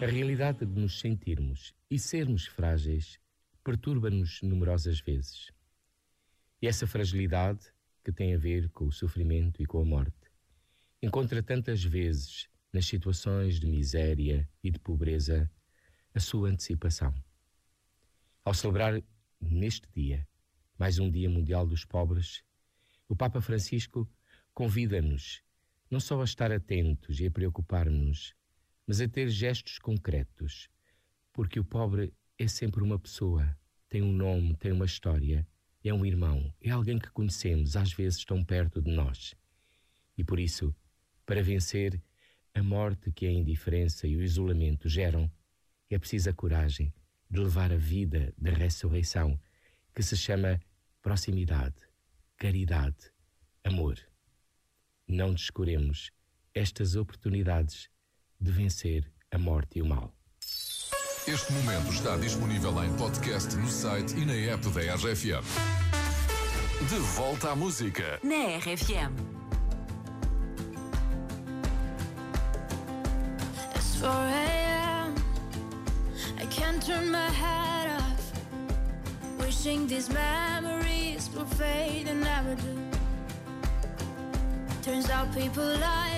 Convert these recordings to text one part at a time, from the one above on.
A realidade de nos sentirmos e sermos frágeis perturba-nos numerosas vezes. E essa fragilidade, que tem a ver com o sofrimento e com a morte, encontra tantas vezes nas situações de miséria e de pobreza a sua antecipação. Ao celebrar neste dia, mais um Dia Mundial dos Pobres, o Papa Francisco convida-nos não só a estar atentos e a preocupar-nos, mas a ter gestos concretos, porque o pobre é sempre uma pessoa, tem um nome, tem uma história, é um irmão, é alguém que conhecemos, às vezes tão perto de nós. E por isso, para vencer a morte que a indiferença e o isolamento geram, é preciso a coragem de levar a vida da ressurreição, que se chama proximidade, caridade, amor. Não descuremos estas oportunidades de vencer a morte e o mal. Este momento está disponível em podcast no site e na app da RFM. De volta à música. Na RFM. It's 4 a.m. I can't turn my head off. Wishing these memories will fade and never do. Turns out people lie.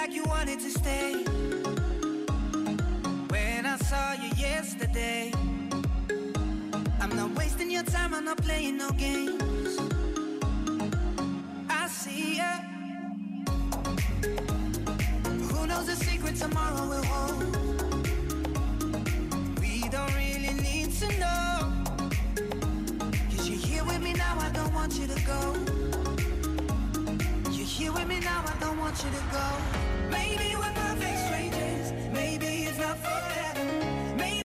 Like you wanted to stay. When I saw you yesterday, I'm not wasting your time, I'm not playing no games. I see ya. Who knows the secret tomorrow will hold? We don't really need to know. Cause you're here with me now, I don't want you to go. You're here with me now, I don't want you to go. Maybe we're